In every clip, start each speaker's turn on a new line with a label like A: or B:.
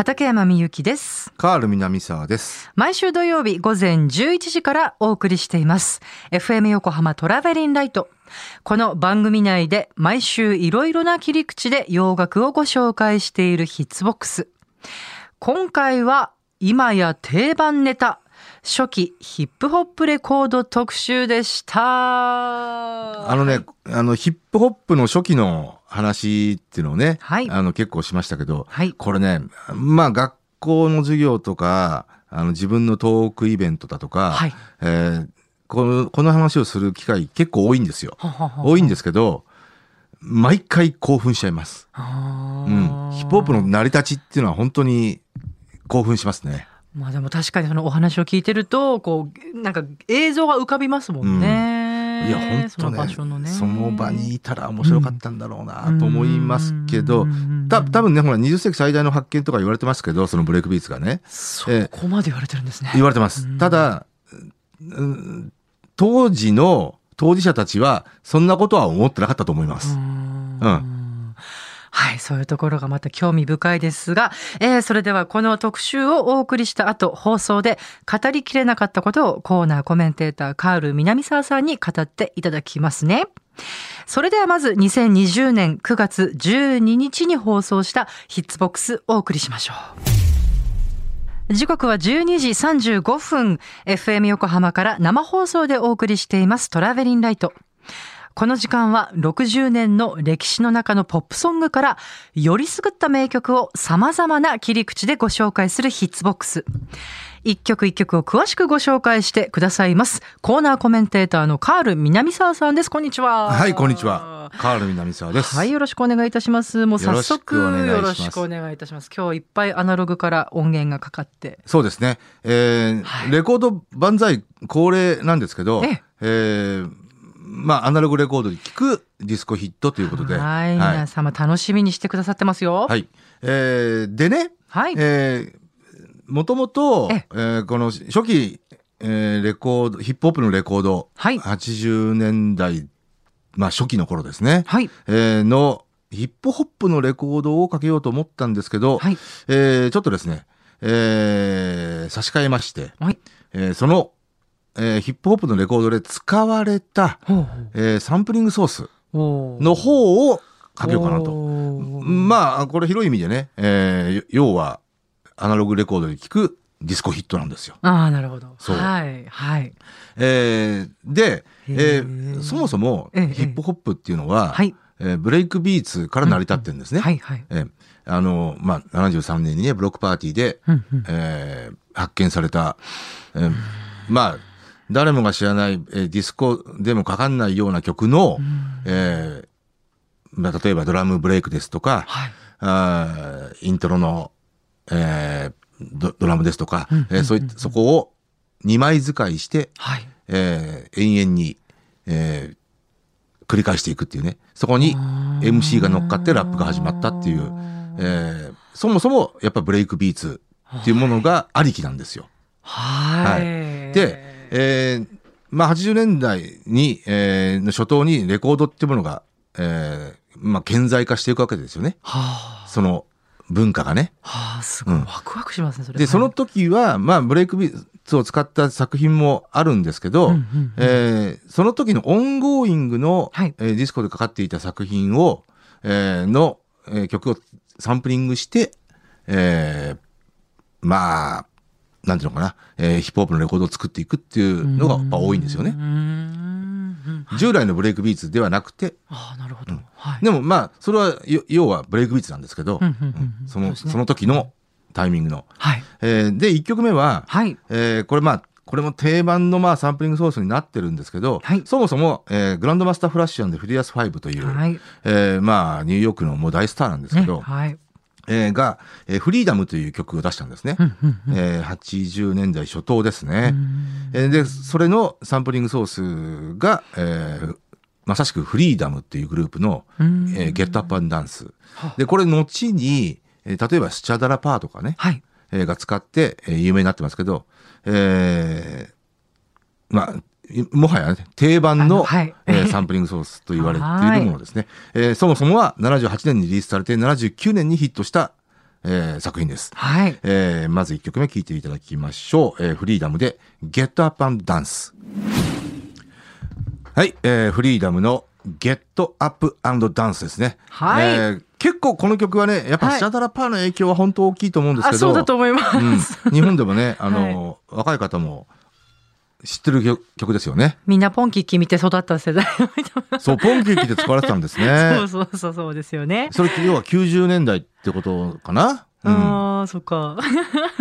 A: 畠山みゆきです。
B: カール南沢です。
A: 毎週土曜日午前11時からお送りしています。FM 横浜トラベリンライト。この番組内で毎週いろいろな切り口で洋楽をご紹介しているヒッツボックス。今回は今や定番ネタ。初期ヒップホップレコード特集でした。
B: あのね、あの、ヒップホップの初期の話っていうのをね、
A: はい
B: あの、結構しましたけど、
A: はい
B: これね、まあ、学校の授業とか、あの、自分のトークイベントだとか、
A: はい
B: えーこの、この話をする機会結構多いんですよ。
A: ははは
B: 多いんですけど、毎回興奮しちゃいます。
A: あ
B: う
A: ー
B: ん。ヒップホップの成り立ちっていうのは本当に興奮しますね。
A: まあでも確かにそのお話を聞いてるとこうなんか映像が浮かびますもんね。
B: いや、本当ね
A: 場所のね。
B: その場にいたら面白かったんだろうなと思いますけ
A: う
B: ど
A: ん、
B: た多分ね、ほら、20世紀最大の発見とか言われてますけど、そのブレイクビーツがね、
A: そこまで言われてるんですね。
B: 言われてます。ただ、うん当時の当事者たちは、そんなことは思ってなかったと思います。
A: うんはい、そういうところがまた興味深いですが、えーそれではこの特集をお送りした後、放送で語りきれなかったことをコーナーコメンテーターカール南沢さんに語っていただきますね。それではまず2020年9月12日に放送したヒッツボックスお送りしましょう。時刻は12時35分、FM 横浜から生放送でお送りしていますトラベリンライト。この時間は60年の歴史の中のポップソングからよりすぐった名曲を様々な切り口でご紹介するヒッツボックス。一曲一曲を詳しくご紹介してくださいます。コーナーコメンテーターのカール南沢さんです。こんにちは。
B: はい、こんにちは。。カール南沢です。
A: はい、よろしくお願いいたします。もう早速
B: よろしくお願い
A: いいたします。今日いっぱいアナログから音源がかかって。
B: そうですね。えー
A: はい
B: レコード万歳恒例なんですけど、
A: え
B: えーまあ、アナログレコードに聞くディスコヒットということで。
A: はい、皆様楽しみにしてくださってますよ。
B: はい。えーでね、
A: はい。
B: えーもともと、
A: え
B: えーこの初期、えーレコード、ヒップホップのレコード、
A: はい
B: 80年代、まあ初期の頃ですね、
A: はい。
B: えーのヒップホップのレコードをかけようと思ったんですけど、
A: はい。
B: えーちょっとですね、えー差し替えまして、
A: はい。
B: えーその、えーヒップホップのレコードで使われた、えーサンプリングソース。の方をかけようかなと。
A: と
B: まあ、これ広い意味でね、えー要は、アナログレコードで聴くディスコヒットなんですよ。
A: ああ、なるほど。
B: そう
A: はい。はい。
B: えーで、え
A: へ
B: ー
A: ー
B: そもそも
A: ええ
B: ヒップホップっていうのは、
A: はい。
B: えーブレイクビーツから成り立ってるんですね。
A: はい。はい。
B: えーあの、まあ、73年にね、ブロックパーティーで、
A: うんうん
B: えー発見された、えーまあ、誰もが知らない、えーディスコでもかかんないような曲の、えーまあ、例えばドラムブレイクですとか、
A: はい。
B: あーイントロの、えードドラムですとか、
A: うん
B: えーそうそこを2枚使いして、
A: はい。
B: えー延々に、えー繰り返していくっていうね。そこに MC が乗っかってラップが始まったっていう、えーそもそもやっぱブレイクビーツっていうものがありきなんですよ。
A: はい。
B: で、えーまあ80年代に、えーの初頭にレコードっていうものが、えーまあ顕在化していくわけですよね。
A: はあ。
B: その文化がね。
A: はあ、すごい。
B: うん
A: ワクワクしますね、それ。
B: で、その
A: はい
B: 時は、まあ、ブレイクビーツを使った作品もあるんですけど、
A: うんうんうん
B: えーその時の ongoing の、
A: はい
B: えーディスコでかかっていた作品を、えーの、えー曲をサンプリングして、えーまあ、なんていうのかな、えーヒップホップのレコードを作っていくっていうのがやっぱ多いんですよね。従来のブレイクビーツではなくて、
A: ああ、なるほど。はい。
B: でもまあ、それは、よ要はブレイクビーツなんですけど、その、
A: そ
B: の時のタイミングの。
A: はい。
B: えーで、1曲目は、
A: はい。
B: えーこれまあ、これも定番のまあサンプリングソースになってるんですけど、
A: はい
B: そもそも、えーグランドマスターフラッシュ & フューリアス5という、
A: はい。
B: えーまあニューヨークのもう大スターなんですけ
A: ね
B: ど、
A: はい。
B: えーが、えーフリーダムという曲を出したんですね。えー80年代初頭ですね。えーで、それのサンプリングソースが、えーまさしくフリーダムっていうグループの、
A: うん
B: えーゲットアップアンダンス
A: は。
B: で、これ後に、えー例えばスチャダラパーとかね、
A: はい。
B: えーが使って、えー有名になってますけど、えーまあ、いもはや、ね、定番
A: あ
B: の
A: のはい
B: えーサンプリングソースと言われているものですね。えーそもそもは78年にリリースされて79年にヒットした、えー作品です。
A: はい。
B: えーまず1曲目聴いていただきましょう。えーフリーダムで Get Up and Dance。はい、えーフリーダムの Get Up and Dance ですね。
A: はい
B: えー結構この曲はね、やっぱ
A: はい
B: スチャダラパーの影響は本当大きいと思うんですけ
A: あ、
B: ど、
A: そうだと思います。
B: うん、日本でもね、あの、若い方も知ってる曲曲ですよね。
A: みんなポンキッキ見て育った世代
B: そう、ポンキッキで使われてたんですね
A: そう。そうそうそうですよね。
B: それって要は90年代ってことかな、うん、
A: ああ、そっか。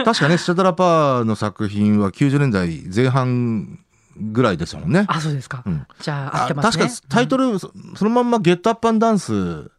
B: 確かね、スチャダラパーの作品は90年代前半ぐらいですもんね。
A: あ、そうですか。
B: うん
A: じゃあ、合
B: あ
A: ってますね。
B: 確かタイトル、そそのまんまゲットアップダンス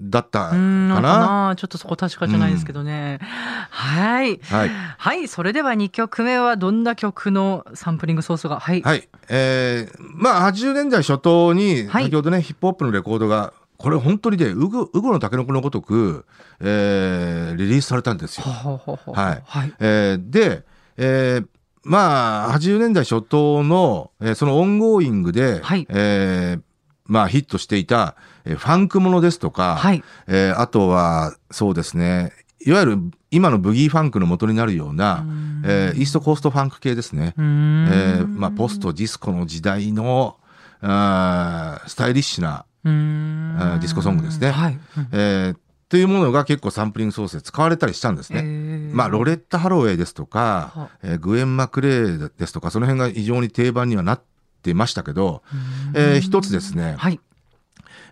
B: だったか
A: うん、なちょっとそこ確かじゃないですけどね。はい。
B: はい。
A: はい。それでは2曲目はどんな曲のサンプリングソースが？はい。
B: はい。えー、まあ80年代初頭に、
A: はい
B: 先ほどね、ヒップホップのレコードが、これ本当にね、うぐ、雨後のタケノコのごとく、えー、リリースされたんですよ。はい
A: はい。
B: えーで、えーまあ、80年代初頭の、えーその ongoing で、
A: はい
B: えーまあ、ヒットしていた、えーファンクものですとか、
A: はい。
B: えーあとは、そうですね、いわゆる今のブギーファンクの元になるような、えーイーストコーストファンク系ですね。えーまあ、ポストディスコの時代の、あースタイリッシュな、ディスコソングですね
A: はい。うん
B: えーっていうものが結構サンプリングソースで使われたりしたんですね。
A: へー
B: まあ、ロレッタ・ハロウェイですとか
A: は、
B: えーグエン・マクレーですとか、その辺が非常に定番にはなってましたけど、えー一つですね、
A: はい。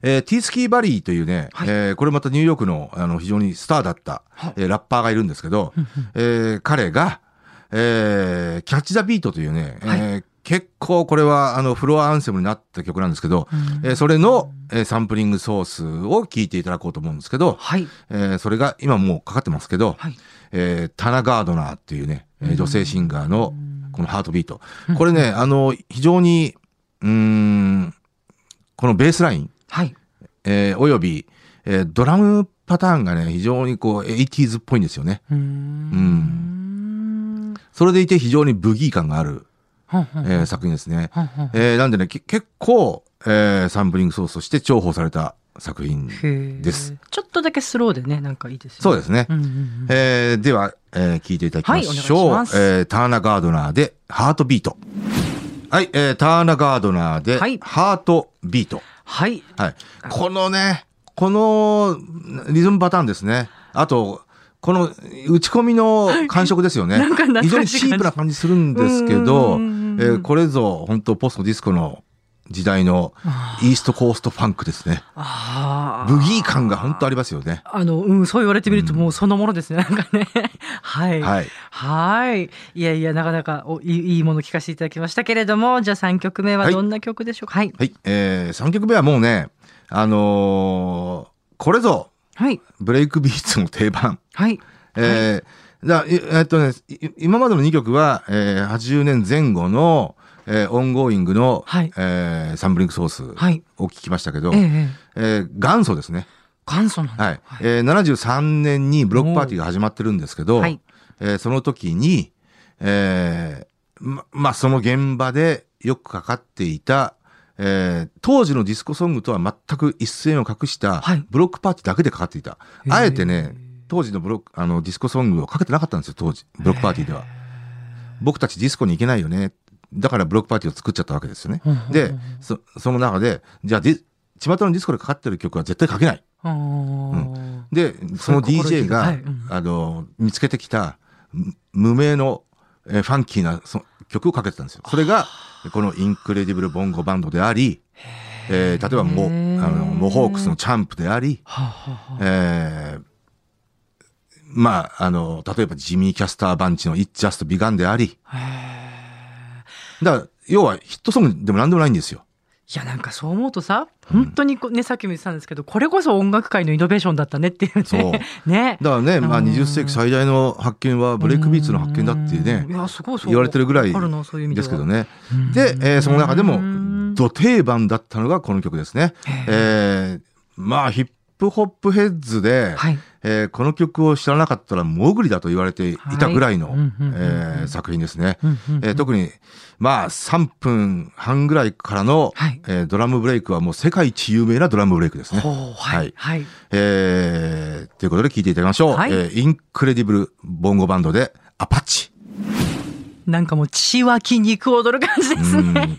B: えーティースキー・バリーというね、
A: はい。
B: えーこれまたニューヨークのあの非常にスターだった、
A: は
B: えーラッパーがいるんですけど、えー彼が、えーキャッチ・ザ・ビートというね、
A: はい。
B: えー結構これはあのフロアアンセムになった曲なんですけど、えーそれの、えーサンプリングソースを聞いていただこうと思うんですけど、
A: はい。
B: えーそれが今もうかかってますけど、
A: はい。
B: えータナ・ガードナーっていうね、えー女性シンガーのこのハートビート。これね、あの、非常に、うーん、このベースライン、
A: はい。
B: えーおよび、えードラムパターンがね、非常にこう、80s っぽいんですよね。
A: うーん。
B: それでいて非常にブギー感がある、
A: ほんほん
B: えー作品ですね。
A: ほんほん
B: えーなんでね、け結構、えーサンプリングソースとして重宝された作品です。
A: ちょっとだけスローでね、なんかいいですよね。
B: そうですね。
A: うんうんうん
B: えーでは、えー聞いていただきましょう。
A: はい
B: えーターナガードナーで、ハートビート。はい、えーターナガードナーで、
A: はい
B: ハートビート。
A: はい。
B: はい。このね、このリズムパターンですね。あと、この打ち込みの感触ですよね。非常にチープな感じするんですけど、えーこれぞ本当ポストディスコの時代のイーストコーストファンクですね。
A: ああ。
B: ブギー感が本当ありますよね。
A: あの、うん、そう言われてみるともうそのものですね。なんかね。はい。
B: はい。
A: はい。いやいや、なかなかおいいいいもの聞かせていただきましたけれども、じゃあ3曲目はどんな曲でしょうか？はい。
B: はい。えー、3曲目はもうね、あのーこれぞ
A: はい。
B: ブレイクビーツの定番。
A: はい。
B: えーだいえっとね、い今までの2曲は、えー80年前後の、えー ongoing の、
A: はい
B: えーサンプリングソース
A: はい。
B: を聞きましたけど、
A: ええええ。
B: えー元祖ですね。
A: 元祖なんだ。
B: はい。えー73年にブロックパーティーが始まってるんですけど、
A: はい
B: えーその時に、えーま、まあ、その現場でよくかかっていた、えー当時のディスコソングとは全く一線を画した
A: はい、
B: ブロックパーティーだけでかかっていた。あえてね、当時のブロック、あの、ディスコソングをかけてなかったんですよ、当時。ブロックパーティーでは。僕たちディスコに行けないよね。だからブロックパーティーを作っちゃったわけですよね。で、そ、その中で、じゃあディ、巷のディスコでかかってる曲は絶対かけない。
A: あー。
B: で、その DJ が、
A: はい。うん。
B: あの、見つけてきた、む無名の、えーファンキーなそ曲をかけてたんですよ。それが、このインクレディブル・ボンゴ・バンドであり、えー例えばモ、あの、モホークスのチャンプであり、えーまあ、あの、例えばジミー・キャスター・バンチの It Just Begun であり、だから、要はヒットソングでも何でもないんですよ。
A: いやなんかそう思うとさ本当にこねさっきも言ってたんですけどこれこそ音楽界のイノベーションだったねっていうね。
B: そう。
A: ね。
B: だからね、まあ
A: うん
B: 20世紀最大の発見はブレイクビーツの発見だっていうね
A: い、やすごいそう。
B: 言われてるぐらい
A: わかるなそういう意味は。
B: ですけどね。で、えーその中でも、
A: うん。
B: ド定番だったのがこの曲ですね。えーまあ、ヒップホップヘッズで、
A: はい。
B: えーこの曲を知らなかったらモグリだと言われていたぐらいの、作品ですね。
A: うんうんうん
B: えー特に、まあ、3分半ぐらいからの、
A: はい
B: えードラムブレイクはもう世界一有名なドラムブレイクですね。
A: ほうはい。はい。
B: えーということで聞いていただきましょう。
A: はい
B: えーインクレディブルボンゴバンドでアパッチ。
A: なんかもう血湧き肉踊る感じです
B: うん
A: ね。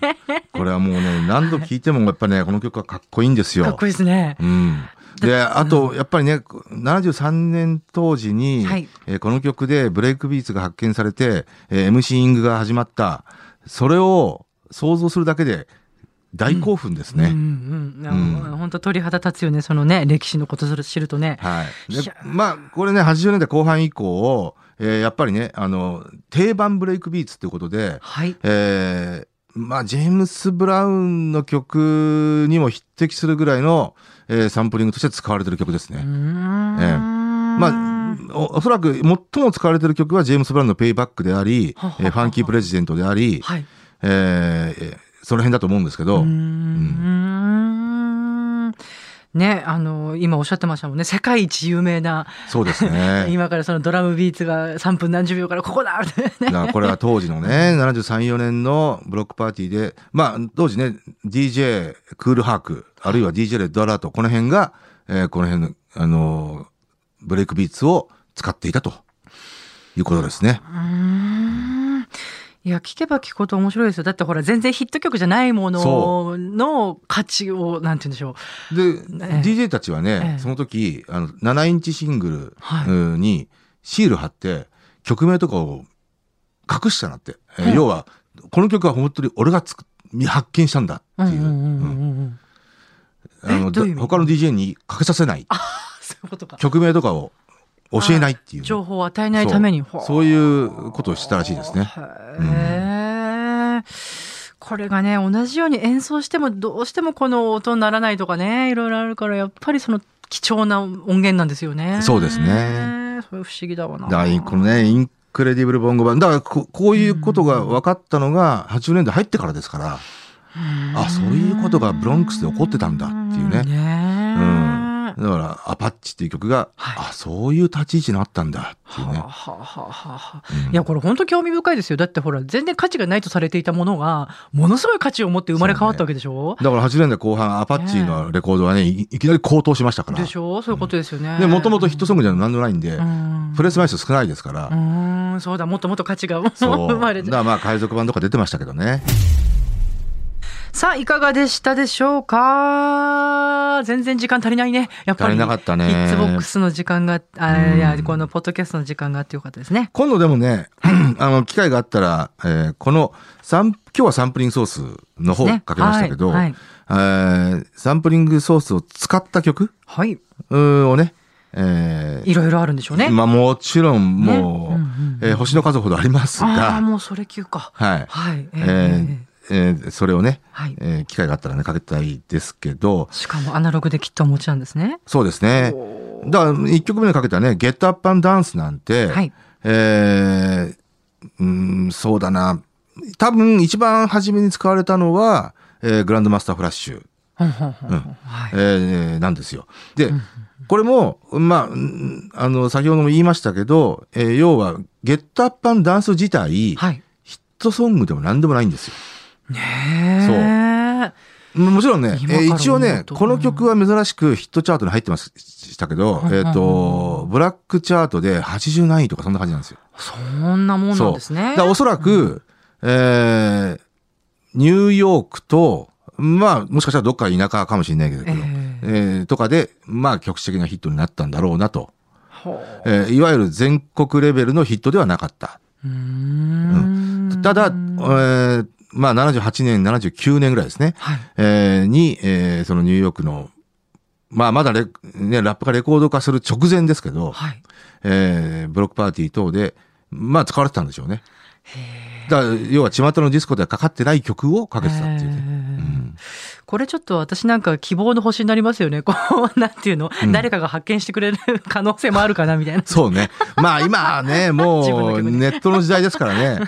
B: これはもうね、何度聴いてもやっぱね、この曲はかっこいいんですよ。
A: かっこいいですね。
B: うん。で、あと、やっぱりね、73年当時に、
A: はい
B: えーこの曲でブレイクビーツが発見されて、えー MC イングが始まった。それを想像するだけで大興奮ですね。
A: うんうん。なんか本当鳥肌立つよね。そのね、歴史のことを知るとね。
B: はい。でまあ、これね、80年代後半以降、えーやっぱりね、あの、定番ブレイクビーツっていうことで、
A: はい。
B: えーまあ、ジェームス・ブラウンの曲にも匹敵するぐらいの、えーサンプリングとして使われてる曲ですね。ええまあ、おおそらく最も使われてる曲はジェームス・ブラウンのペイバックであり、
A: ははは
B: えーファンキー・プレジデントであり、
A: はい。
B: えーえーその辺だと思うんですけど、
A: うーん。ね、あの、今おっしゃってましたもんね。世界一有名な、
B: そうですね。
A: 今からそのドラムビーツが3分何十秒からここだ
B: これは当時のね、73、4年のブロックパーティーで、まあ、当時ね、DJ クールハーク、あるいは DJ レッドアラート、この辺が、えーこの辺の、あのーブレイクビーツを使っていたということですね。
A: うーんいや、聞けば聞くほど面白いですよ。だってほら、全然ヒット曲じゃないもの
B: そ
A: の価値を、なんて言うんでしょう。
B: で、
A: ええ
B: DJ たちはね、
A: ええ
B: その時、あの、7インチシングルにシール貼って、曲名とかを隠したなって。え要は、この曲は本当に俺がつく発見したんだっていう。あの他の DJ にかけさせない。
A: そういうことか。
B: 曲名とかを教えないっていうね、
A: 情報を与えないために。
B: そういうことをしたらしいですね。
A: へえ。これがね、同じように演奏してもどうしてもこの音にならないとかね、いろいろあるから、やっぱりその貴重な音源なんですよね。
B: そうですね。
A: それ不思議だわな。
B: だこのね、インクレディブルボンゴバンド。だからこ、こういうことが分かったのが80年代入ってからですから、あ、そういうことがブロンクスで起こってたんだっていうね。
A: ね
B: うん。だから、アパッチっていう曲が、
A: はい。
B: あ、そういう立ち位置になったんだっていうね。
A: は。あはあはあいやこれ本当興味深いですよ。だってほら全然価値がないとされていたものがものすごい価値を持って生まれ変わったわけでしょ、
B: だから80年代後半、アパッチのレコードはね、いいきなり高騰しましたから。
A: でしょ？そういうことですよね、
B: で、もともとヒットソングじゃ何でもないんで、
A: うん。
B: プレス枚数少ないですから。
A: う、ーんそうだもっともっと価値が。生まれて。
B: だからまあ、海賊版とか出てましたけどね。
A: さあいかがでしたでしょうか？全然時間足りないね。やっぱり。
B: 足りなかったね。
A: ヒッツボックスの時間があ
B: うん。
A: いやこのポッドキャストの時間があってよかったですね。
B: 今度でもね、あの、機会があったら、えーこのサン、今日はサンプリングソースの方
A: ね。
B: かけましたけど、
A: はいはい。
B: えーサンプリングソースを使った曲？
A: はい、
B: うーをね、えー
A: いろいろあるんでしょうね。
B: まあもちろんもう、
A: ねうんうんうん。
B: えー星の数ほどあります
A: ああ
B: が、
A: もうそれ級か。
B: はい。
A: はい。え
B: え
A: ー
B: ーえーそれをね、
A: はい
B: えー機会があったらね、かけたいですけど、
A: しかもアナログできっとお持ちなんですね。
B: そうですね。だから、一曲目にかけたね、ゲットアップダンスなんて、
A: はい。
B: えーうーん、そうだな。多分一番初めに使われたのは、えーグランドマスターフラッシュ、
A: はい。
B: えーなんですよ。で、これも、まあうん、あの、先ほども言いましたけど、えー要は、ゲットアップダンス自体、
A: はい。
B: ヒットソングでも何でもないんですよ。
A: ねえ。
B: もちろんね、えー一応ねこの曲は珍しくヒットチャートに入ってましたけど、
A: うん
B: えっ、と、ブラックチャートで80何位とかそんな感じなんですよ。
A: そんなもんなんですね。
B: だおそらく、えーニューヨークと、まあ、もしかしたらどっか田舎かもしれないけど、
A: え
B: えーとかで、まあ、局地的なヒットになったんだろうなと。えーいわゆる全国レベルのヒットではなかった。
A: うーん
B: ただ、えーまあ、78年、79年ぐらいですね。
A: はい。
B: えーに、えーそのニューヨークの、まあ、まだレ,、ね、ラップがレコード化する直前ですけど、
A: はい。
B: えーブロックパーティー等で、まあ、使われてたんでしょうね。だから、要は、巷のディスコではかかってない曲をかけてたっていうね。
A: これちょっと私なんか希望の星になりますよね。こう、なんていうの、
B: うん
A: 誰かが発見してくれる可能性もあるかなみたいな。
B: そうね。まあ、今はね、もう、ネットの時代ですからね。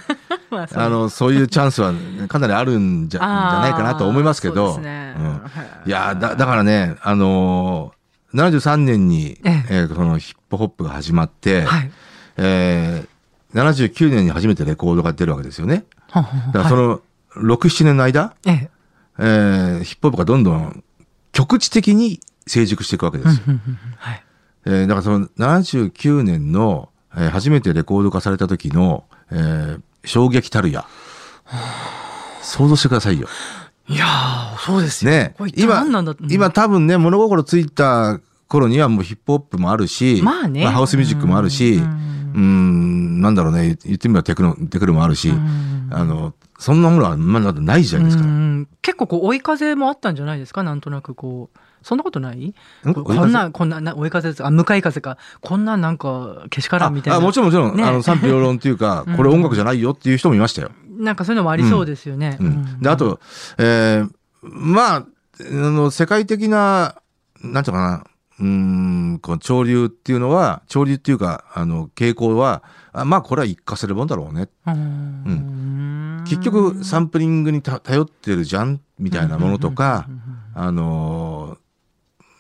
A: まあそう
B: あの、そういうチャンスはかなりあるんじゃじゃないかなと思いますけど。
A: ね
B: うんいやだ、だからね、あのー73年に、
A: ええ
B: えーそのヒップホップが始まって、
A: はい。
B: えー79年に初めてレコードが出るわけですよね。だからその6、7年の間、
A: ええ。
B: えーヒップホップがどんどん局地的に成熟していくわけですよ。
A: はい。
B: えーだからその79年の、えー初めてレコード化された時の、えー衝撃たるや。想像してくださいよ。
A: いやー、そうですよ。
B: ね今今多分ね、物心ついた頃にはもうヒップホップもあるし、
A: まあね
B: ハウスミュージックもあるし、
A: う
B: うんーん、なんだろうね、言ってみればテクノ、テクノもあるし、
A: うん。
B: あの、そんなものはまだない時代ですか。
A: 結構こう追い風もあったんじゃないですか？なんとなくこう。そんなことない？
B: ん
A: ここんなこんなな追い風ですあ向かい風か。こんななんかけしから
B: あ
A: んみたいな。
B: あもちろんもちろん、
A: ね。
B: あの賛否両論っていうか、
A: うん。
B: これ音楽じゃないよっていう人もいましたよ。
A: なんかそういうのもありそうですよね。
B: うん。で、あと、えーまあ、あの、世界的な、なんていうのかな、うーん、この潮流っていうのは、潮流っていうか、あの、傾向は、あまあ、これは一過せるもんだろうね。
A: うん。
B: 結局、サンプリングにた頼ってるじゃん、みたいなものとか、あの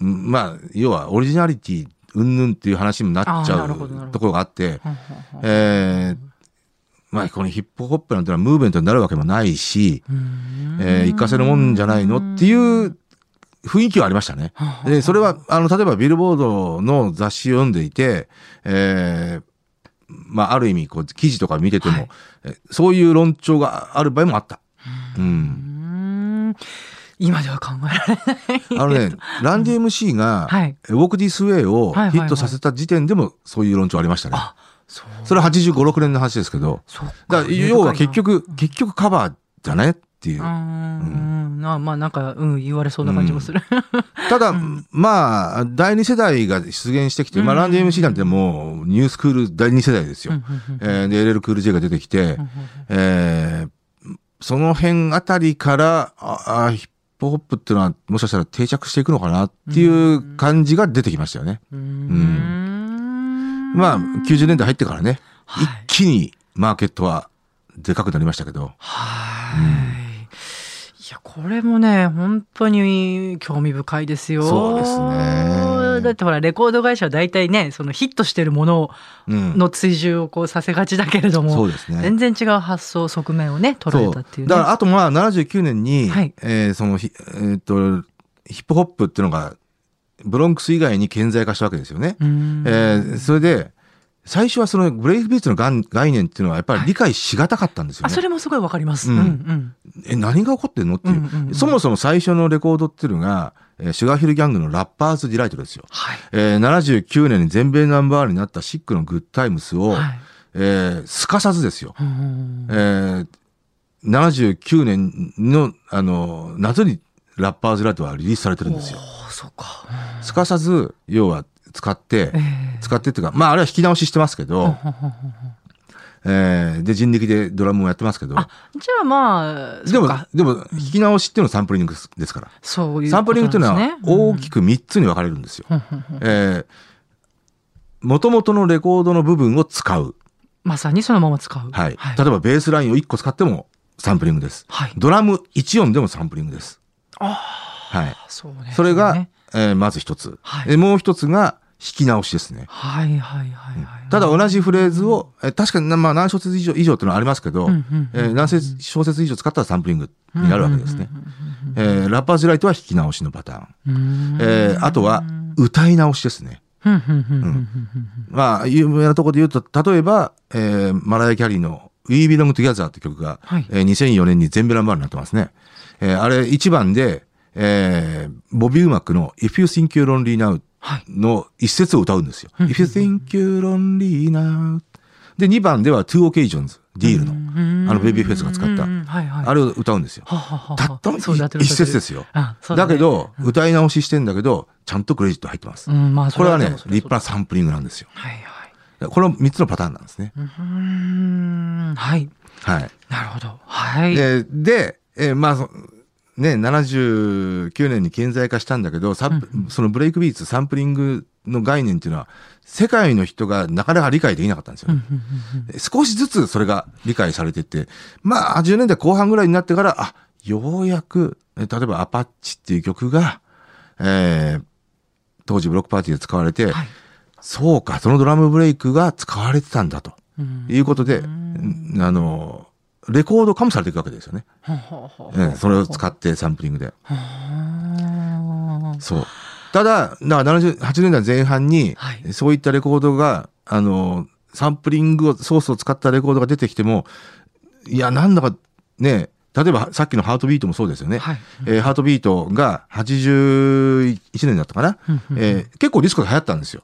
B: ーんまあ、要は、オリジナリティ、うんぬんっていう話にもなっちゃうところがあって、
A: うん
B: えーまあ、このヒップホップなんてのはムーブメントになるわけもないし、
A: うん。
B: えー、一過せるもんじゃないのっていう雰囲気はありましたね。で、それは、あの、例えばビルボードの雑誌を読んでいて、えーまあ、ある意味、こう、記事とか見てても、
A: はい
B: えそういう論調がある場合もあった。う。
A: うんん今では考えられない。
B: あのね、ランディ MC が、
A: はい
B: ウォークディスウェイを
A: はいはいはい
B: ヒットさせた時点でもそういう論調ありましたね。
A: あそう
B: それは85、6年の話ですけど、
A: そうか
B: だから要は結局、結局カバーじゃねっていう
A: う。んなまあなんかうん言われそうな感じもする。
B: ただ、まあ、第二世代が出現してきて、まあ、ランディ MC なんてもう、ニュースクール第二世代ですよ。えーで、LL クール J が出てきて、えーその辺あたりから、ああ、ヒップホップっていうのは、もしかしたら定着していくのかなっていう感じが出てきましたよね。
A: うん
B: まあ、90年代入ってからね、
A: はい
B: 一気にマーケットはでかくなりましたけど。
A: はい。いや、これもね、本当に興味深いですよ。
B: そうですね
A: だってほら、レコード会社は大体ね、そのヒットしてるもの
B: うん。
A: の追従をこうさせがちだけれども、
B: そうですね。
A: 全然違う発想、側面をね、捉えたっていうね。
B: だから、あとまあ、79年に、
A: はい
B: えーそのヒ、えーっと、ヒップホップっていうのが、ブロンクス以外に顕在化したわけですよね。
A: うん
B: えーそれで、最初はそのブレイクビーツの概念っていうのはやっぱり理解しがたかったんですよ
A: あ、
B: ね。
A: それもすごいわかります。
B: う
A: うんんうん。
B: え、何が起こってんのっていう,、
A: うんうんうん
B: そもそも最初のレコードっていうのが、えーシュガーヒルギャングのラッパーズ・ディライトですよ。
A: はい。
B: えー79年に全米ナンバーワンになったシックのグッドタイムスを、
A: はい
B: えーすかさずですよ。
A: うん
B: えー79年の、あの、夏にラッパーズ・ディライトはリリースされてるんですよ。
A: そうか。
B: すかさず、要は使って、
A: ええ
B: 使ってっていうか、まああれは弾き直ししてますけど、えーで人力でドラムもやってますけど、
A: あ、じゃあまあ、
B: でもでも弾き直しっていうのはサンプリングですから。
A: そういう
B: サンプリングっていうのは大き
A: く。
B: く3つに分かれるんですよ。えー、元々のレコードの部分を使う。
A: まさにそのまま使う。
B: はい。
A: はい。
B: 例えばベースラインを1個使ってもサンプリングです。
A: はい
B: ドラム1音でもサンプリングです。
A: あ
B: はい。
A: そうね。
B: それが、えーまず一つ。
A: はい
B: でもう一つが弾き直しですね。
A: はいはいはいはい。
B: ただ同じフレーズを、えー確かになまあ何小節以上以上っていうのはありますけど、えー何節小節以上使ったらサンプリングになるわけですね。えーラッパーズライトは弾き直しのパターン。
A: うん
B: えーあとは歌い直しですね。
A: うん
B: まあ、有名なところで言うと、例えば、えーマライア・キャリーの We Belong Together って曲が、
A: はい
B: えー2004年に全米ナンバーになってますね。えーあれ1番で、えーボビー・ウマックの If You Think You're Lonely Now
A: はい。
B: の一節を歌うんですよ。
A: うん
B: If you think you're lonely now で、2番では Two Occasions、ディールの、あのベビーフェイスが使った、
A: うんはいはい。
B: あれを歌うんですよ。
A: はははは
B: たったの一節ですよ。
A: あそうね
B: だけど、歌い直ししてんだけど、ちゃんとクレジット入ってます。
A: うん、まあ、
B: これはね、立派なサンプリングなんですよ。
A: はいはい。
B: この3つのパターンなんですね。
A: うーん、はい。
B: はい。
A: なるほど。はい。
B: で、で、えーまあ、そね、79年に顕在化したんだけど、そのブレイクビーツ、サンプリングの概念っていうのは、世界の人がなかなか理解できなかったんですよね。少しずつそれが理解されてって、まあ、80年代後半ぐらいになってから、あ、ようやく、え例えばアパッチっていう曲が、えー当時ブロックパーティーで使われて、
A: はい。
B: そうか、そのドラムブレイクが使われてたんだと
A: うん。
B: いうことで、
A: ん。
B: あの、レコード化もされていくわけですよね。ええそれを使ってサンプリングで。
A: はあ
B: そう。ただ、だから78年代前半に、
A: はい
B: そういったレコードが、あの、サンプリングを、ソースを使ったレコードが出てきても、いや、なんだかね、例えばさっきのハートビートもそうですよね。
A: はい
B: えーハートビートが81年だったかな。えー結構ディスコが流行ったんですよ。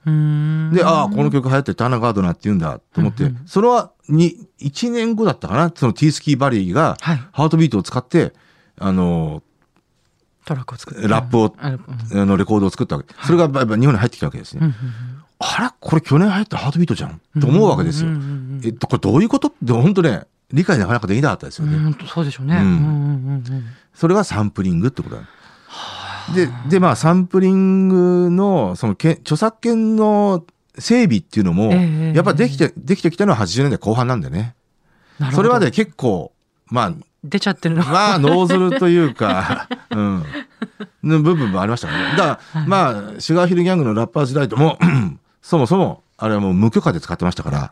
B: で、ああ、この曲流行ってるターナーガードナーって言うんだと思って、それはに1年後だったかな。そのティースキーバリーが
A: はい
B: ハートビートを使って、あの
A: トラックを作って
B: ラップを
A: あ
B: のレコードを作ったわけ。それが日本に入ってきたわけですね。あら、これ去年流行ったハートビートじゃんと思うわけですよ。えっと、これどういうこと？って本当ね、理解なかなかできなかったですよね。
A: うそうでしょうね。
B: うん
A: うんうんうんうん
B: それがサンプリングってことだ。で、で、まあ、サンプリングの、そのけ、著作権の整備っていうのも、
A: ええ
B: やっぱできて、できてきたのは80年代後半なんでね。
A: なるほど
B: それまで結構、ま
A: 出ちゃってる
B: まあ、ノーズルというか、うん、の部分もありましたね。だから、まあ、シュガーヒルギャングのラッパーズライトも、そもそも、あれはもう無許可で使ってましたから、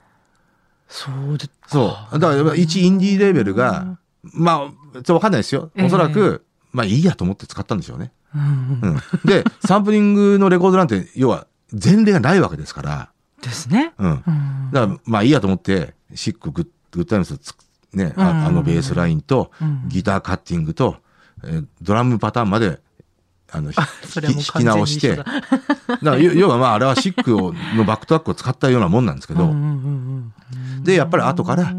A: そうで
B: そう。だから、一インディーレーベルが、まあ、ちょっとわかんないですよ。おそらく、まあいいやと思って使ったんでしょうね。
A: うん。
B: で、サンプリングのレコードなんて、要は、前例がないわけですから、
A: ですね。
B: うん。
A: うん
B: だから、まあいいやと思って、シックグッグッタイムスつね、
A: うん
B: ああのベースラインと
A: うん、
B: ギターカッティングと、えードラムパターンまで、あの、ひ
A: それはもう
B: 弾き直して、
A: 完
B: だから要 要はまああれはシックをのバックトラックを使ったようなもんなんですけど、で、やっぱり後から、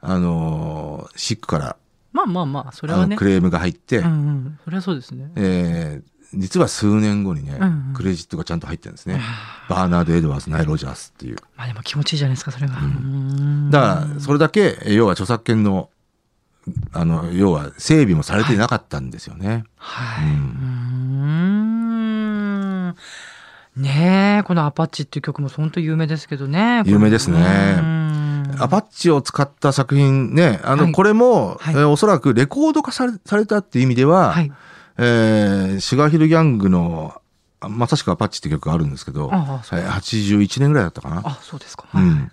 B: あのーシックから、
A: まあまあまあ、それ
B: あ
A: はね。
B: のクレームが入って、
A: うんうん。それはそうですね。
B: えー実は数年後にね、
A: うんうん
B: クレジットがちゃんと入ってるんですね。バーナード・エドワーズ、ナイル・ロジャースっていう。
A: まあでも気持ちいいじゃないですか、それが。
B: うん
A: うん
B: だから、それだけ、えー要は著作権の、あの、要は整備もされていなかったんですよね。
A: はい。
B: う
A: うんーん。ねえ、このアパッチっていう曲も本当有名ですけどね。
B: 有名ですね
A: うん
B: アパッチを使った作品ね、あの、
A: はい
B: これも、
A: はい
B: えーおそらくレコード化されされたっていう意味では、
A: はい。
B: えーシュガーヒルギャングの、あまさしくアパッチって曲があるんですけど、
A: ああそう
B: えー81年ぐらいだったかな。
A: あ、そうですか。
B: うん
A: はい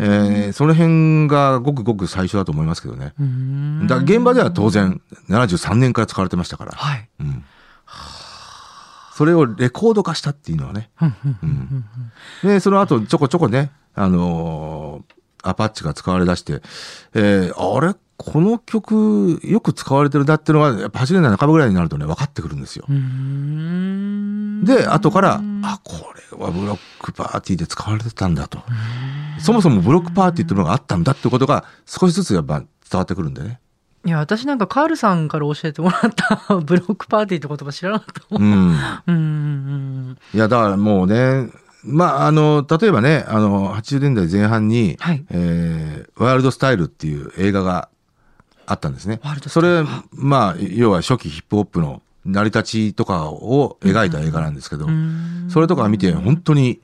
B: えーその辺がごくごく最初だと思いますけどね。
A: うん
B: だ現場では当然、73年から使われてましたから。
A: はい。
B: うん。それをレコード化したっていうのはね。
A: うん。
B: で、その後、ちょこちょこね、あのーアパッチが使われ出して、えーあれ？この曲、よく使われてるなっていうのが、やっぱ80年代半ばぐらいになるとね、分かってくるんですよ。
A: うん
B: で、後から、あ、これはブロックパーティーで使われてたんだと。そもそもブロックパーティーっていうのがあったんだってことが、少しずつやっぱ伝わってくるんでね。
A: いや、私なんかカールさんから教えてもらった ブロックパーティーって言葉知らなかったもん。
B: うん。
A: うんうん
B: いや、だからもうね、まあ、あの、例えばね、あの、80年代前半に、
A: はい。
B: えーワイルドスタイルっていう映画があったんですね。それ、まあ、要は初期ヒップホップの成り立ちとかを描いた映画なんですけど、
A: うん。
B: それとか見て、本当に、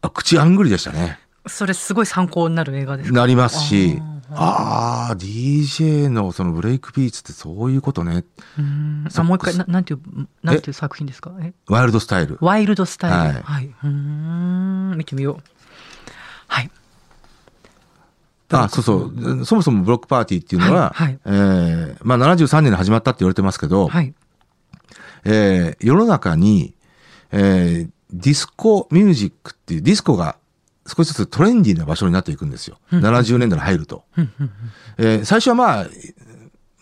B: あ口あんぐりでしたね。
A: それすごい参考になる映画ですか？
B: なりますし、
A: あ
B: ああ、DJ のそのブレイクビーツってそういうことね。
A: うん。
B: そ
A: あもう一回ななんていうなんていう作品ですか？え？
B: ワイルドスタイル。
A: ワイルドスタイル。
B: はい。
A: はい、うーん。見てみよう。はい。
B: あ、そうそう。そもそもブロックパーティーっていうのは、
A: はい。はい。
B: えーまあ73年に始まったって言われてますけど、
A: はい。
B: えー世の中に、えーディスコミュージックっていうディスコが少しずつトレンディーな場所になっていくんですよ。70年代に入ると。えー最初はまあ、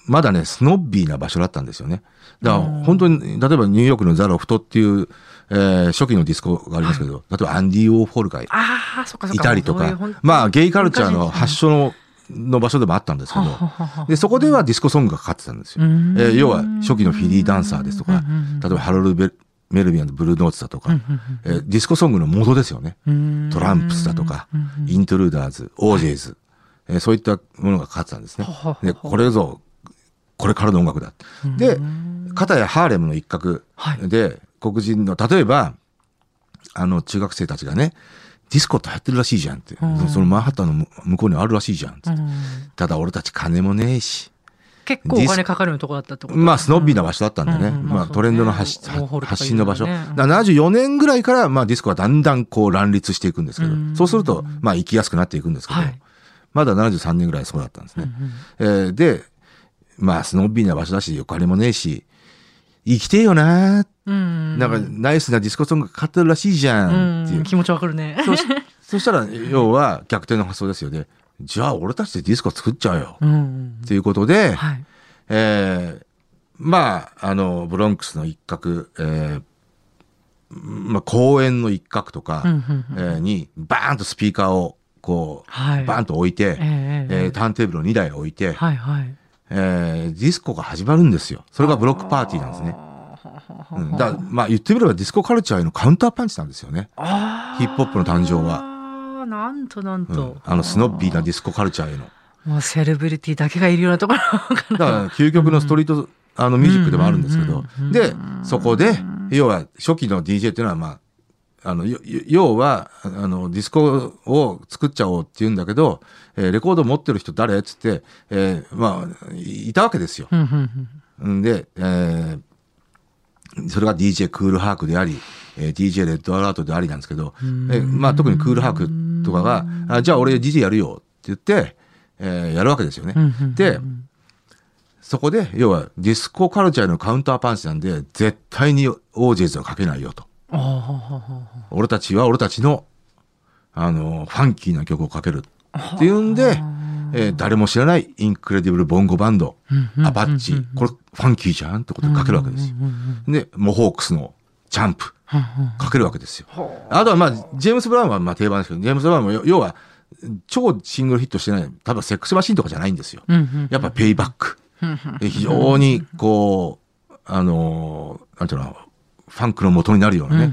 B: まだね、スノッビーな場所だったんですよね。だから本当に、例えばニューヨークのザ・ロフトっていう、えー初期のディスコがありますけど、例えばアンディ・ウォーホルがいたりとか。
A: そういう
B: まあゲイカルチャーの発祥のの場所でもあったんですけど。で、そこではディスコソングがかかってたんですよ。え
A: うん。
B: ー要は初期のフィリーダンサーですとか、例えばハロルド・メルビン・アンド・ザ・ブルーノーツだとか、えーディスコソングの元ですよね。
A: うん。
B: トランプスだとか、イントルーダーズ、オージェイズ、えーそういったものがかかってたんですね。
A: ははは。
B: で、これぞ、これからの音楽だ。で、片やハーレムの一角
A: はい。
B: で、黒人の、例えば、あの、中学生たちがね、ディスコって流行ってるらしいじゃんって。
A: うん。
B: そのマンハッタンの向こうにあるらしいじゃんって。
A: うん。
B: ただ俺たち金もねえし、
A: 結構お金かかるようなとこだったってこと？
B: まあ、スノッビーな場所だったんだね。
A: うんうん
B: まあ、トレンドの発発信の場所。
A: いろいろね
B: だから74年ぐらいから、まあ、ディスコはだんだんこう乱立していくんですけど
A: う、ん
B: そうすると、まあ、行きやすくなっていくんですけど、
A: はい
B: まだ73年ぐらいそうだったんですね。えーで、まあ、スノッビーな場所だし、お金もねえし、生きてえよなー
A: うん。
B: なんか、ナイスなディスコソングかかってるらしいじゃんっていう
A: うん。気持ちわかるね。
B: そしたら、要は逆転の発想ですよね。じゃあ、俺たちでディスコ作っちゃうよ。
A: うん。
B: っていうことで、
A: はい。
B: えーまあ、あの、ブロンクスの一角、えーまあ、公園の一角とか、
A: うんうんうん
B: えーに、バーンとスピーカーを、こう、
A: はい。
B: バーンと置いて、
A: ええ
B: ターンテーブルを2台置いて、
A: はいはい。
B: えーディスコが始まるんですよ。それがブロックパーティーなんですね。うん、だまあ言ってみればディスコカルチャーへのカウンターパンチなんですよね。ヒップホップの誕生は
A: なんとなん
B: うん。
A: と。
B: あのスノッビーなディスコカルチャーへの。
A: もうセレブリティだけがいるようなところか
B: だから究極のストリート、あのミュージックでもあるんですけど
A: うんうんうん、
B: で、そこで、要は初期の DJ っていうのはまあ、あの、よ要は、あの、ディスコを作っちゃおうって言うんだけど、えーレコード持ってる人誰？っつって、えーまあ、いいたわけですよ。
A: うんうんうん。
B: んで、えーそれが DJ クールハークであり、えー DJ レッドアラートでありなんですけど、えーまあ特にクールハークとかが、あじゃあ俺 DJ やるよって言って、えーやるわけですよね。
A: うんうんうん
B: で、そこで、要はディスコカルチャーへのカウンターパンチなんで、絶対にオージェイズはかけないよと。俺たちは俺たちの、あの、ファンキーな曲をかける。っていうんで、えー誰も知らないインクレディブルボンゴバンド、アパッチ、これファンキーじゃんってことでかけるわけですよ。で、モホークスのジャンプ、書けるわけですよ。あとはまあジェームス・ブラウンはまあ定番ですけどジェームス・ブラウンも要は超シングルヒットしてない多分セックスマシンとかじゃないんですよ。やっぱペイバック。非常にこうあのなんていうのファンクの元になるようなね。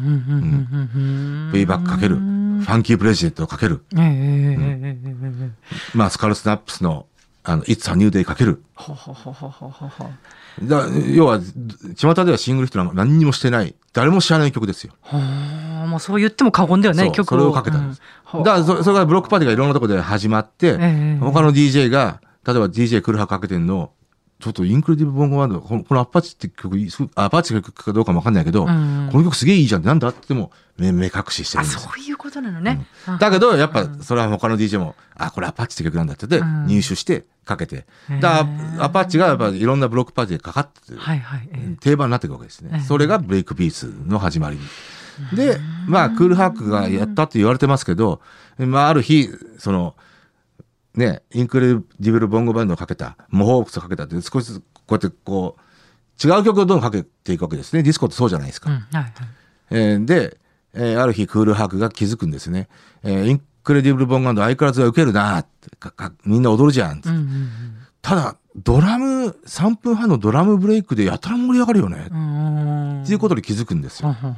B: ペイバックかける。ファンキープレジデントかける。まあスカルスナップスのあの、 It's a new day かける。だ要は、巷ではシングルヒットなんか何にもしてない、誰も知らない曲ですよ。
A: はあ、まあそう言っても過言ではない曲
B: それをかけたんです。
A: うん
B: だからそ、それからブロックパーティーがいろんなところで始まって、
A: ええ
B: 他の DJ が、例えば DJ クールハークかけてんの、ちょっとインクレディブルボンゴバンド、このこのアパッチって曲アパッチが曲かどうかもわかんないけど、
A: ん。
B: この曲すげえいいじゃん。ってなんだって言っても、目目隠ししてる
A: あ、
B: んです。よ
A: そういうことなのね。あ
B: だけど、やっぱ、それは他の DJ も、あ、これアパッチって曲なんだって言って、
A: うん。
B: 入手してかけて。だアパッチがやっぱいろんなブロックパーティーでかかって、
A: はいはい。ええ。
B: 定番になっていくわけですね。
A: ええ。
B: それがブレイクビーツの始まり。で、まあ、クールハークがやったって言われてますけど、まあ、ある日、その、ね、インクレディブルボンゴバンドをかけた、モホークスをかけたって、少しずつこうやってこう、違う曲をどんどんかけていくわけですね。ディスコってそうじゃないですか。
A: うんはいはい。
B: えーで、えーある日クールハークが気づくんですね。えーインクレディブルボンガンド相変わらず受けるなってかかみんな踊るじゃんって
A: うんうん
B: ただ、ドラム、3分半のドラムブレイクでやたら盛り上がるよね。
A: うん。
B: っていうことに気づくんですよ。
A: はははは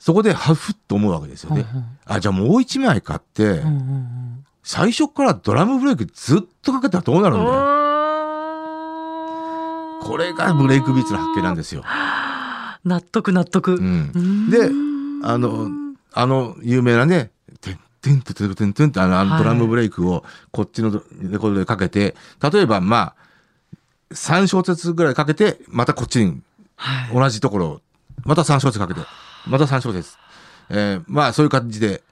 B: そこで、はふっと思うわけですよね
A: うんうん。
B: あ、じゃあもう一枚買って
A: う、んうん
B: 最初からドラムブレイクずっとかけたらどうなるんだよ。
A: うん。
B: これがブレイクビーツの発見なんですよ。
A: 納得納得。
B: うん。で、あの、あの有名なね、てんてんてんてんてんってあのあの
A: はい
B: ドラムブレイクをこっちのレコードでかけて、例えばまあ、3小節ぐらいかけて、またこっちに
A: はい。
B: 同じところを、また3小節かけて、また3小節。えーまあそういう感じで、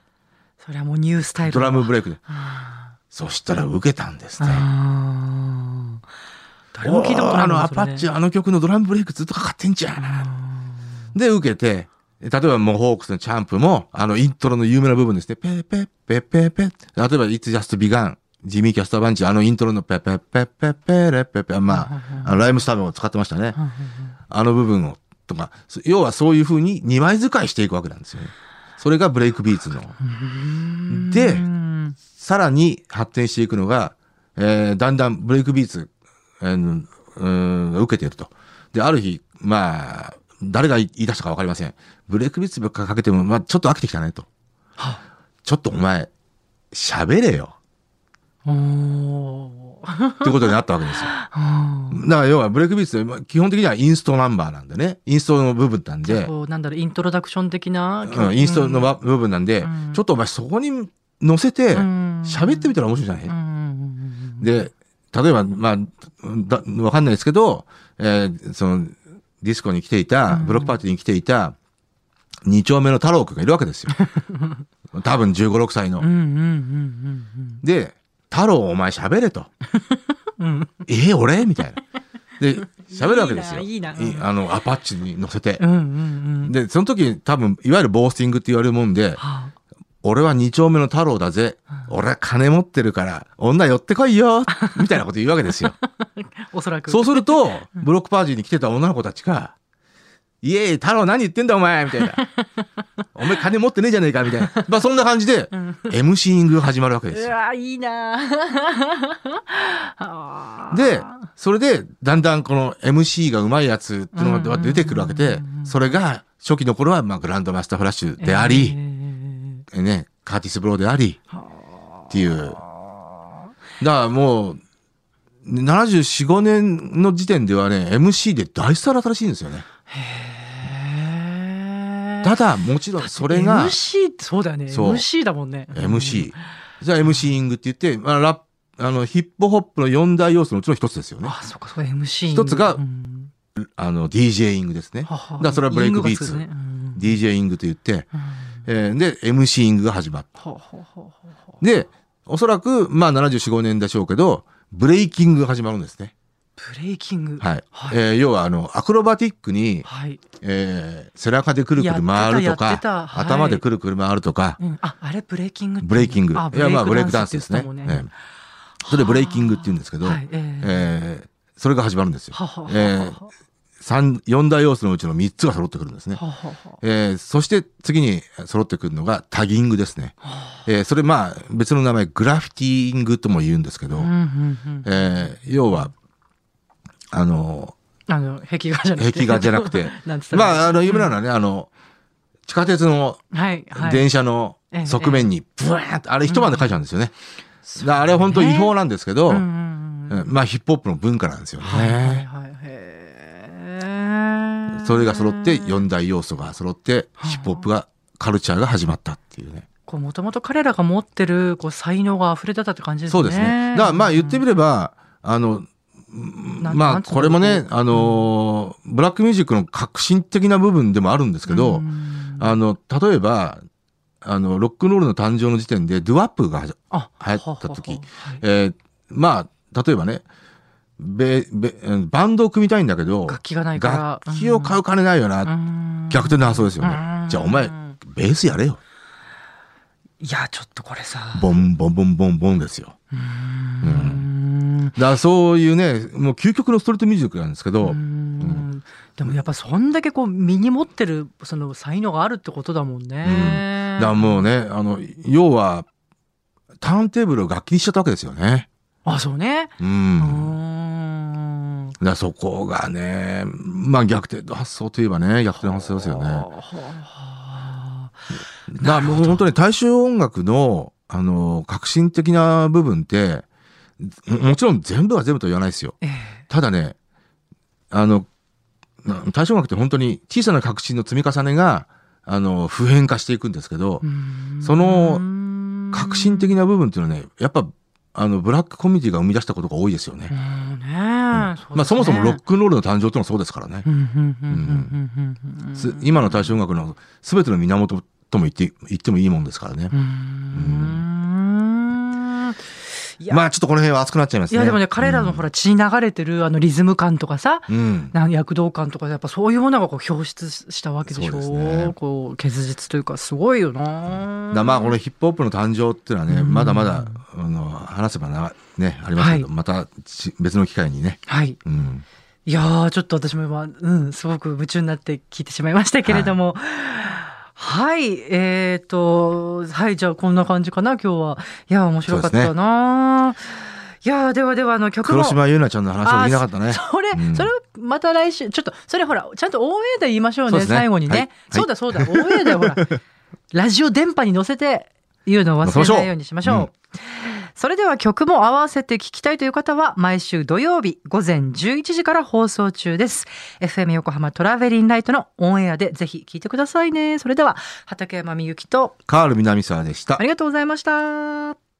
A: それはもうニュースタイル。
B: ドラムブレイクで。
A: あ
B: そしたら受けたんです
A: ー
B: ね。
A: 誰も聞いたことない
B: あの
A: な
B: アパッチ、あの曲のドラムブレイクずっとかかってんじゃん。で、受けて、例えばモホークスのチャンプも、あのイントロの有名な部分ですね。ペーペーペーペーペー。例えば、It's Just Begun。ジミー・キャスター・バンチ、あのイントロのペーペーペーペーペーレペーペー。まあ、ライムスターも使ってましたね。あの部分を、とか、そ要はそういう風に二枚使いしていくわけなんですよね。それがブレイクビーツの。で
A: うん
B: さらに発展していくのが、えーだんだんブレイクビーツ、えーうん受けていると。で、ある日、まあ、誰が言い出したかわかりません。ブレイクビーツばっかかけても、まあ、ちょっと飽きてきたねと。ちょっとお前、喋れよ。ってことになったわけですよ。だから要はブレイクビーツってまあ基本的にはインストナンバーなんでね。インストの部分なんで、
A: なんだろう、イントロダクション的な。
B: うん、インストのば部分なんで、
A: うん。
B: ちょっとお前そこに乗せて
A: うん。
B: 喋ってみたら面白いじゃない、
A: うんうん
B: で、例えば、まあ、だわかんないですけど、えーその、ディスコに来ていた、ブロックパーティーに来ていた、二丁目の太郎くんがいるわけですよ。多分15、6歳の。で、太郎お前喋れと。
A: う んうん。
B: えー、俺？みたいな。で、喋るわけですよ。
A: いいないいない
B: あの、アパッチに乗せて
A: う。んうんうん。
B: で、その時多分、いわゆるボースティングって言われるもんで、
A: は
B: 俺は二丁目の太郎だぜ。俺は金持ってるから、女寄ってこいよみたいなこと言うわけですよ。
A: あ、おそらく。
B: そうすると、ブロックパーティーに来てた女の子たちが、イエーイ、太郎何言ってんだお前みたいな。お前金持ってねえじゃねえかみたいな。まあそんな感じで、MC シングが始まるわけですよ。
A: うわ、いいな
B: で、それで、だんだんこの MC が上手いやつっていうのが出てくるわけで、それが、初期の頃は、まあ、グランドマスターフラッシュであ
A: え
B: り、
A: ー
B: ね、カーティス・ブローであり、っていう。だからもう、74、5年の時点ではね、MC で大スターだったらしいんですよね。
A: へー
B: ただ、もちろんそれが、
A: MC そうだよね。
B: そう
A: MC だもんね。
B: MC。じゃあ MC イングって言って、まあ、ラップ、あの、ヒップホップの四大要素のうちの一つですよね。
A: あ、そっか、そう MC。
B: 一つが
A: うん
B: あの、DJ イングですね。
A: はは
B: だからそれはブレイクビーツ
A: ねうん
B: DJ イングと言って、
A: うん
B: えーで、MC イングが始まった。
A: は
B: で、おそらく、まあ74、5年でしょうけど、ブレイキングが始まるんですね。
A: ブレイキング。
B: はい。
A: はい。
B: えー要は、あの、アクロバティックに、
A: はい。
B: えー背中でくるくる回るとか
A: はい
B: 頭でくるくる回るとか、
A: うんあ、あれブレイキング
B: ブレイキング。
A: あ
B: いや、まあ、ブレイクダンスですね。
A: って言ってたもん
B: ええそれブレイキングって言うんですけど、
A: はい、えー
B: えーそれが始まるんですよ。
A: はははは
B: えー三、四大要素のうちの三つが揃ってくるんですね。
A: ははは
B: えーそして次に揃ってくるのがタギングですね。えーそれまあ別の名前グラフィティングとも言うんですけど、
A: うんうんうん
B: えー要は、あの、
A: あの、壁画じゃなくて。
B: 壁画じゃなくて まああの有名なのはね、あの、地下鉄の。電車の
A: ええ
B: 側面にブワーッと、あれ一晩で書いちゃうんですよね。あれ本当違法なんですけど、まあヒップホップの文化なんですよね。それが揃って四大要素が揃ってヒップホップがカルチャーが始まったっていうね。
A: こう、もともと彼らが持ってる、こう、才能が溢れてたって感じですね。
B: そうですね。だからまあ言ってみれば、あの、まあこれもね、あのー、ブラックミュージックの革新的な部分でもあるんですけど、
A: うん
B: あの、例えば、あの、ロックンロールの誕生の時点で、ドゥワップが流行った時
A: ははははい
B: えーまあ、例えばね、べ、べ、うんバンドを組みたいんだけど、
A: 楽器がないから。
B: 楽器を買う金ないよな、
A: うん
B: 逆転の発想ですよね。
A: うん
B: じゃあお前、ベースやれよ。
A: いや、ちょっとこれさ。
B: ボンボンボンボンボンですよ。
A: うん。
B: だそういうね、もう究極のストリートミュージックなんですけど、
A: うんでもやっぱそんだけこう身に持ってるその才能があるってことだもんね。
B: だからもうね、あの、要は、ターンテーブルを楽器にしちゃったわけですよね。
A: あ、そうね。
B: う。
A: うんん。
B: だそこがね、まあ逆転の発想といえばね、逆転の発想ですよね。
A: はあ
B: だもう本当に大衆音楽の、あの、革新的な部分って、ももちろん全部が全部とは言わないですよ。
A: ええ。
B: ただね、あの、な大衆音楽って本当に小さな革新の積み重ねが、あの、普遍化していくんですけど、
A: うん。
B: その革新的な部分っていうのはね、やっぱ、あの、ブラックコミュニティが生み出したことが多いですよね。
A: うん。ね。
B: まあそもそもロックンロールの誕生っていうのはそうですからね。今の大衆音楽の全ての源とも言って、言ってもいいもんですからね。
A: う。ん
B: まあちょっとこの辺は熱くなっちゃいますね。
A: いやでもね彼らのほら血に流れてるあのリズム感とかさ
B: うん。
A: なん躍動感とかやっぱそういうものがこう表出したわけでしょ
B: そうですね。
A: こう結実というかすごいよな。
B: だまあこのヒップホップの誕生っていうのはね、
A: うん。
B: まだまだ、あの、話せばな、ね、ありますけど、
A: はい。
B: またち別の機会にね。
A: はい。
B: うん。
A: いやーちょっと私も今うんすごく夢中になって聞いてしまいましたけれども。はい、えーとはいじゃあこんな感じかな今日は。いや面白かったな、いやーではではあの曲も。
B: 黒島優奈ちゃんの話を言いなかったね。
A: それ、
B: うん。
A: それまた来週、ちょっと、それほら、ちゃんとオンエアで言いましょうね、
B: ね。
A: 最後にね。
B: はい。
A: そうだそうだ、オンエアでほら、ラジオ電波に乗せて言うのを忘れないようにしましょう。それでは曲も合わせて聞きたいという方は毎週土曜日午前11時から放送中です。FM 横浜トラベリンライトのオンエアでぜひ聞いてくださいね。それでは畠山みゆきと
B: カール南沢でした
A: あ。りがとうございました。